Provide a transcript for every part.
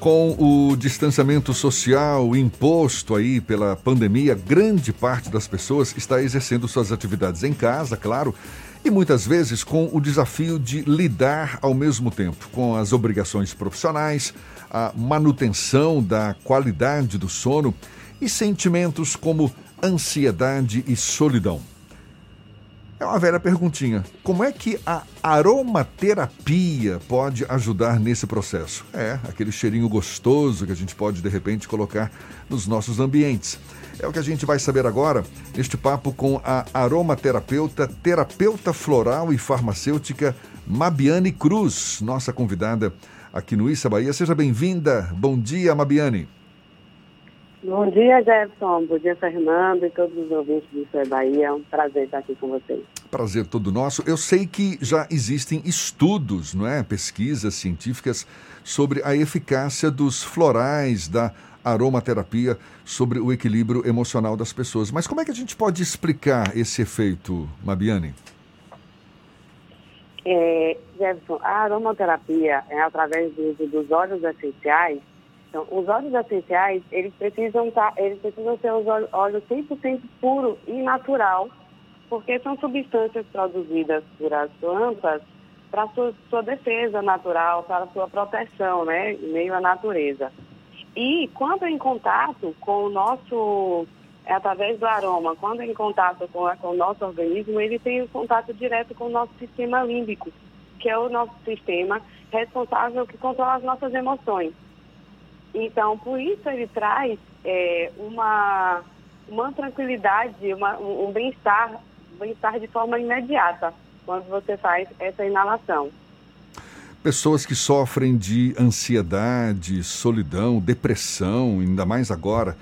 Com o distanciamento social imposto aí pela pandemia, grande parte das pessoas está exercendo suas atividades em casa, claro, e muitas vezes com o desafio de lidar ao mesmo tempo com as obrigações profissionais, a manutenção da qualidade do sono e sentimentos como ansiedade e solidão. É uma velha perguntinha. Como é que a aromaterapia pode ajudar nesse processo? É, aquele cheirinho gostoso que a gente pode de repente colocar nos nossos ambientes. É o que a gente vai saber agora neste papo com a aromaterapeuta, terapeuta floral e farmacêutica Mabiane Cruz, nossa convidada aqui no Issa Bahia. Seja bem-vinda. Bom dia, Mabiane. Bom dia, Jefferson. Bom dia, Fernando e todos os ouvintes do Isso Bahia. É um prazer estar aqui com vocês. Prazer todo nosso. Eu sei que já existem estudos, não é? Pesquisas científicas sobre a eficácia dos florais, da aromaterapia sobre o equilíbrio emocional das pessoas. Mas como é que a gente pode explicar esse efeito, Mabiane? É, Jefferson, a aromaterapia é através do uso dos óleos essenciais então, os óleos essenciais, eles precisam, tá, eles precisam ser os óleos 100% puro e natural, porque são substâncias produzidas por as plantas para sua, sua defesa natural, para sua proteção, né, em meio à natureza. E quando em contato com o nosso, é através do aroma, quando em contato com, com o nosso organismo, ele tem um contato direto com o nosso sistema límbico, que é o nosso sistema responsável que controla as nossas emoções. Então, por isso ele traz é, uma, uma tranquilidade, uma, um bem-estar, bem-estar de forma imediata quando você faz essa inalação. Pessoas que sofrem de ansiedade, solidão, depressão, ainda mais agora,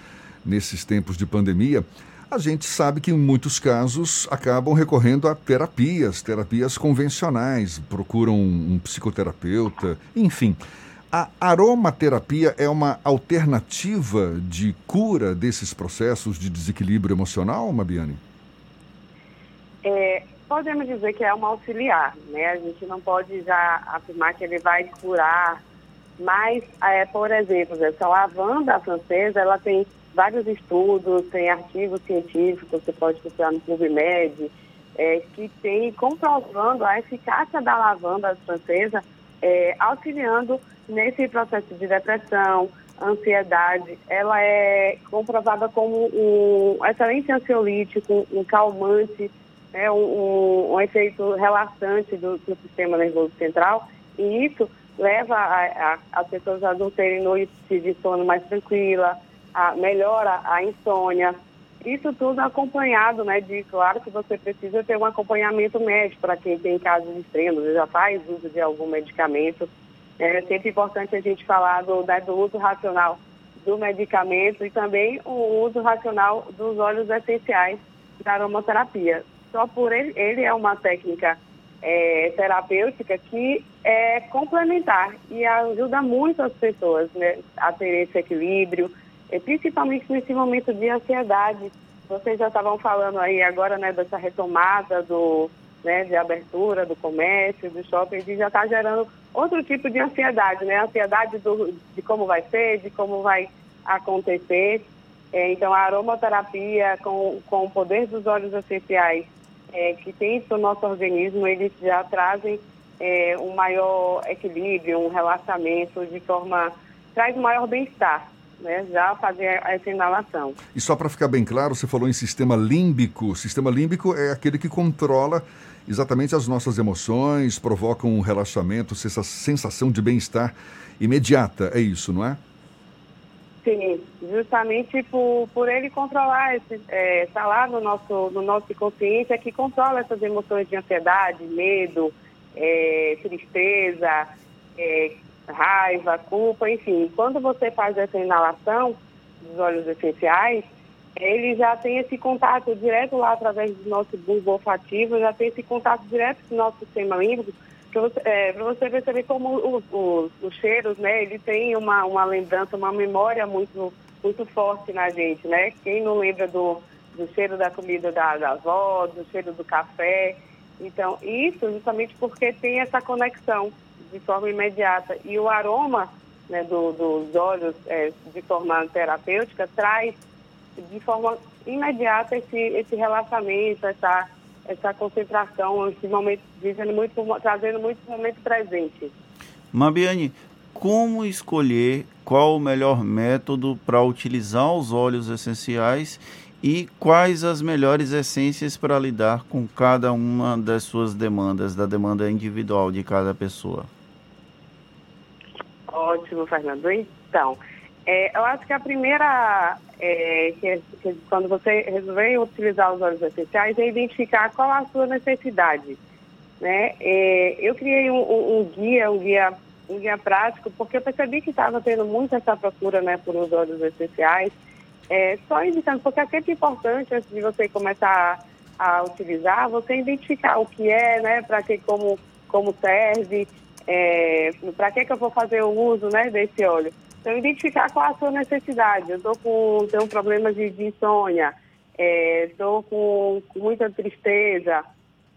nesses tempos de pandemia, a gente sabe que em muitos casos acabam recorrendo a terapias, terapias convencionais, procuram um psicoterapeuta, enfim. A aromaterapia é uma alternativa de cura desses processos de desequilíbrio emocional, Mabiane? É, podemos dizer que é uma auxiliar, né? A gente não pode já afirmar que ele vai curar, mas, é, por exemplo, essa lavanda francesa, ela tem vários estudos, tem artigos científicos, você pode procurar no PubMed, é, que tem comprovando a eficácia da lavanda francesa, é, auxiliando nesse processo de depressão, ansiedade, ela é comprovada como um excelente ansiolítico, um calmante, né, um, um, efeito relaxante do, do, sistema nervoso central, e isso leva as pessoas a não terem noites de sono mais tranquila, a, melhora a insônia. Isso tudo acompanhado, né, de claro que você precisa ter um acompanhamento médico para quem tem casos extremos, já faz uso de algum medicamento é sempre importante a gente falar do, do uso racional do medicamento e também o uso racional dos óleos essenciais da aromaterapia. Só por ele, ele é uma técnica é, terapêutica que é complementar e ajuda muito as pessoas né, a ter esse equilíbrio, principalmente nesse momento de ansiedade. Vocês já estavam falando aí agora né, dessa retomada do, né, de abertura do comércio, do shopping, e já está gerando outro tipo de ansiedade, né? Ansiedade do, de como vai ser, de como vai acontecer. É, então, a aromaterapia, com, com o poder dos óleos essenciais é, que tem para o nosso organismo, eles já trazem é, um maior equilíbrio, um relaxamento, de forma. traz um maior bem-estar. Né, já fazer essa inalação. E só para ficar bem claro, você falou em sistema límbico. O sistema límbico é aquele que controla exatamente as nossas emoções, provocam um relaxamento, essa sensação de bem-estar imediata. É isso, não é? Sim, justamente por, por ele controlar, esse, é, tá lá no nosso, no nosso consciente, é que controla essas emoções de ansiedade, medo, é, tristeza, é, raiva, culpa, enfim. Quando você faz essa inalação dos óleos essenciais, ele já tem esse contato direto lá através do nosso bulbo olfativo, já tem esse contato direto com o nosso sistema límbico, para você, é, você perceber como os, os, os, cheiros, né, ele tem uma, uma lembrança, uma memória muito, muito forte na gente, né? Quem não lembra do, do cheiro da comida da, da avó, do cheiro do café. Então, isso justamente porque tem essa conexão de forma imediata. E o aroma né, do, dos óleos é, de forma terapêutica traz de forma imediata esse, esse relaxamento, essa, essa concentração, esse momento, muito, trazendo muito momento presente. Mabiane, como escolher qual o melhor método para utilizar os óleos essenciais e quais as melhores essências para lidar com cada uma das suas demandas, da demanda individual de cada pessoa? Ótimo, Fernando. Então, é, eu acho que a primeira, é, que, que, quando você resolver utilizar os óleos essenciais, é identificar qual a sua necessidade. Né? É, eu criei um, um, um, guia, um guia, um guia prático, porque eu percebi que estava tendo muito essa procura né, por os óleos essenciais. É, só indicando, porque é sempre importante, antes de você começar a, a utilizar, você identificar o que é, né, para que, como, como serve, é, para que, que eu vou fazer o uso né, desse óleo. Então, identificar qual a sua necessidade. Eu estou com tenho problemas de, de insônia, estou é, com, com, muita tristeza.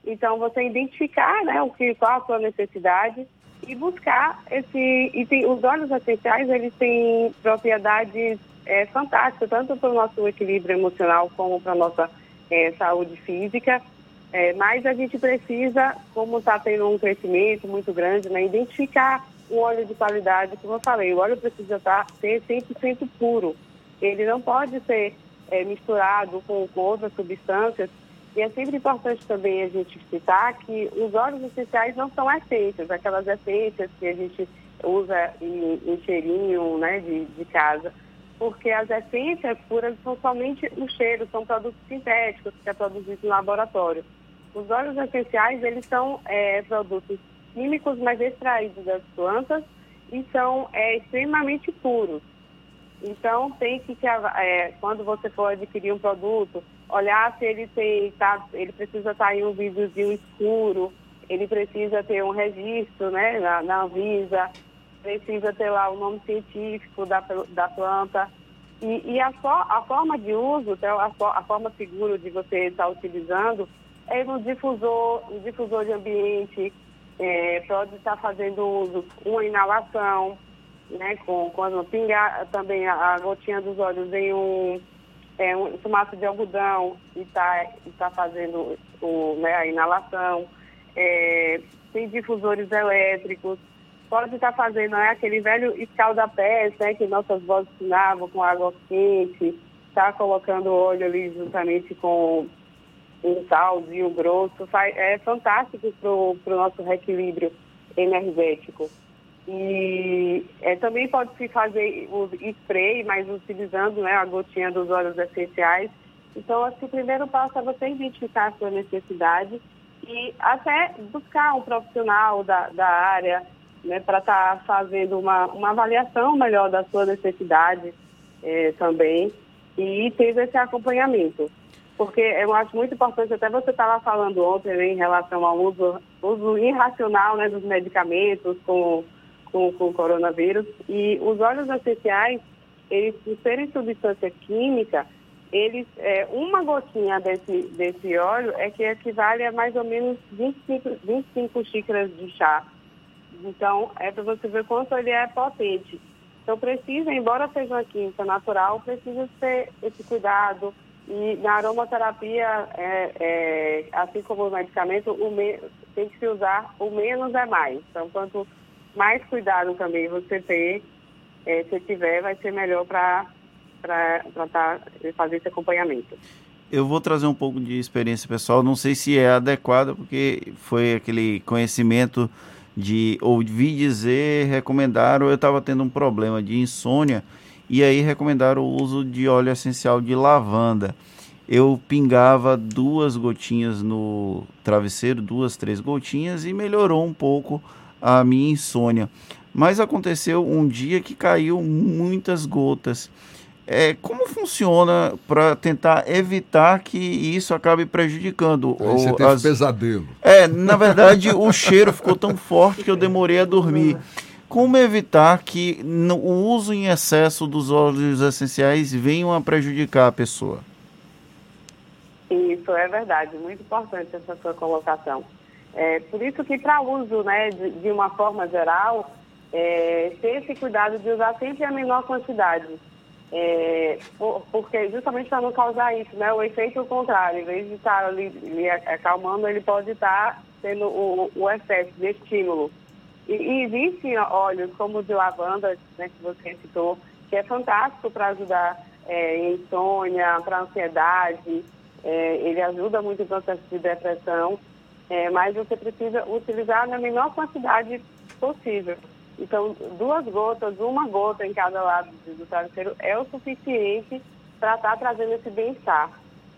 Então, você identificar né, o que, qual a sua necessidade e buscar esse. E tem, os óleos essenciais eles têm propriedades é, fantásticas, tanto para o nosso equilíbrio emocional como para a nossa é, saúde física. É, mas a gente precisa, como está tendo um crescimento muito grande, né, identificar o óleo de qualidade, como eu falei, o óleo precisa tá, ser 100% puro. Ele não pode ser é, misturado com, com outras substâncias. E é sempre importante também a gente citar que os óleos essenciais não são essências, aquelas essências que a gente usa em, em cheirinho né, de, de casa porque as essências puras são somente o cheiro, são produtos sintéticos que é produzido no laboratório. Os óleos essenciais, eles são é, produtos químicos, mas extraídos das plantas e são é, extremamente puros. Então, tem que, é, quando você for adquirir um produto, olhar se ele tem, tá, ele precisa estar em um vidrozinho escuro, ele precisa ter um registro né, na, na Anvisa, precisa ter lá o nome científico da, da planta. E, e a, a, forma de uso, então, a, a forma segura de você estar utilizando, é no difusor, no difusor de ambiente, é, pode estar fazendo uso, uma inalação, né, com, quando pingar também a, a, gotinha dos olhos em um, é, um tomato de algodão e está tá fazendo o, né, a inalação. É, tem difusores elétricos, pode estar fazendo né, aquele velho escalda-pés né, que nossas vozes ensinavam com água quente, está colocando óleo ali juntamente com um salzinho grosso, é fantástico para o nosso reequilíbrio energético. E é, também pode se fazer o spray, mas utilizando né, a gotinha dos óleos essenciais. Então, acho que o primeiro passo é você identificar a sua necessidade e até buscar um profissional da, da área né, para estar tá fazendo uma, uma avaliação melhor da sua necessidade é, também e ter esse acompanhamento porque eu acho muito importante, até você estava falando ontem né, em relação ao uso, uso irracional né, dos medicamentos com, com, com o coronavírus, e os óleos essenciais, eles, por serem substância química, eles, é, uma gotinha desse, desse óleo é que equivale a mais ou menos 25, 25 xícaras de chá. Então, é para você ver quanto ele é potente. Então, precisa, embora seja uma química natural, precisa ter esse cuidado, e na aromaterapia, é, é, assim como o medicamento, o me, tem que se usar o menos é mais. Então, quanto mais cuidado também você ter, é, se tiver, vai ser melhor para tá, fazer esse acompanhamento. Eu vou trazer um pouco de experiência pessoal, não sei se é adequado, porque foi aquele conhecimento de ouvir dizer, recomendaram, eu estava tendo um problema de insônia e aí recomendaram o uso de óleo essencial de lavanda. Eu pingava duas gotinhas no travesseiro, duas, três gotinhas e melhorou um pouco a minha insônia. Mas aconteceu um dia que caiu muitas gotas. É, como funciona para tentar evitar que isso acabe prejudicando? Aí você teve as... pesadelo. É, na verdade, o cheiro ficou tão forte que eu demorei a dormir. Como evitar que o uso em excesso dos óleos essenciais venham a prejudicar a pessoa? Isso é verdade, muito importante essa sua colocação. É, por isso que para uso, né, de, de, uma forma geral, é, ter esse cuidado de usar sempre a menor quantidade. É, porque justamente para não causar isso, né? O efeito contrário, em vez de estar ali acalmando, ele pode estar tendo o, o excesso de estímulo. E, e existem óleos como o de lavanda, né, que você citou, que é fantástico para ajudar é, em insônia, para ansiedade, é, ele ajuda muito em processo de depressão, é, mas você precisa utilizar na menor quantidade possível. Então, duas gotas, uma gota em cada lado do travesseiro é o suficiente para estar tá trazendo esse bem-estar.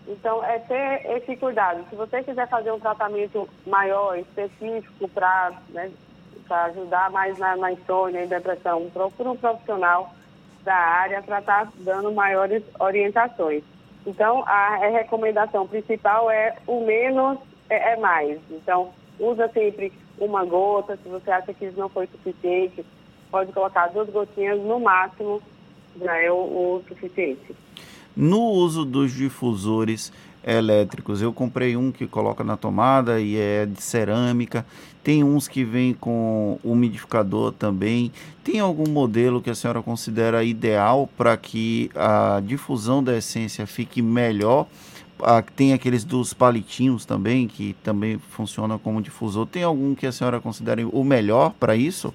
Então, é ter esse cuidado. Se você quiser fazer um tratamento maior, específico, para né, ajudar mais na, na insônia e depressão, procura um profissional da área para estar tá dando maiores orientações. Então, a, recomendação principal é o menos é, é mais. Então, usa sempre uma gota, se você acha que isso não foi suficiente, pode colocar duas gotinhas no máximo, já é o, o suficiente. No uso dos difusores elétricos, eu comprei um que coloca na tomada e é de cerâmica. Tem uns que vem com umidificador também. Tem algum modelo que a senhora considera ideal para que a difusão da essência fique melhor? Ah, tem aqueles dos palitinhos também, que também funcionam como difusor. Tem algum que a senhora considere o melhor para isso?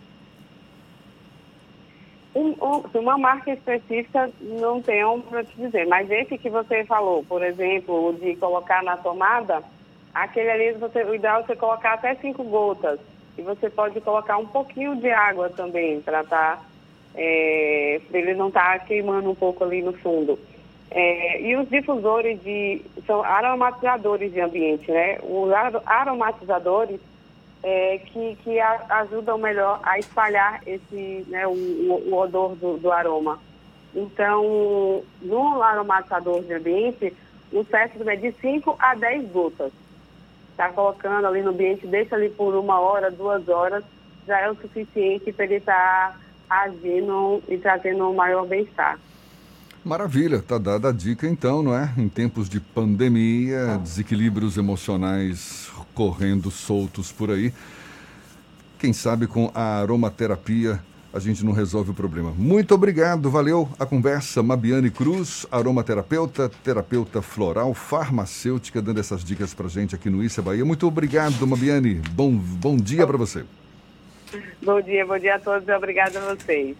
Um, uma marca específica não tenho para te dizer, mas esse que você falou, por exemplo, de colocar na tomada, aquele ali você, o ideal é você colocar até cinco gotas. E você pode colocar um pouquinho de água também, para tá, é, ele não estar tá queimando um pouco ali no fundo. É, e os difusores de. são aromatizadores de ambiente, né? Os aromatizadores é, que, que a, ajudam melhor a espalhar esse, né, o, o, odor do, do, aroma. Então, no aromatizador de ambiente, o certo é de 5 a 10 gotas. Está colocando ali no ambiente, deixa ali por uma hora, duas horas, já é o suficiente para ele estar tá agindo e trazendo um maior bem-estar. Maravilha, tá dada a dica então, não é? Em tempos de pandemia, desequilíbrios emocionais correndo soltos por aí. Quem sabe com a aromaterapia a gente não resolve o problema. Muito obrigado, valeu a conversa. Mabiane Cruz, aromaterapeuta, terapeuta floral, farmacêutica, dando essas dicas pra gente aqui no Issa Bahia. Muito obrigado, Mabiane. Bom, bom dia para você. Bom dia, bom dia a todos e obrigado a vocês.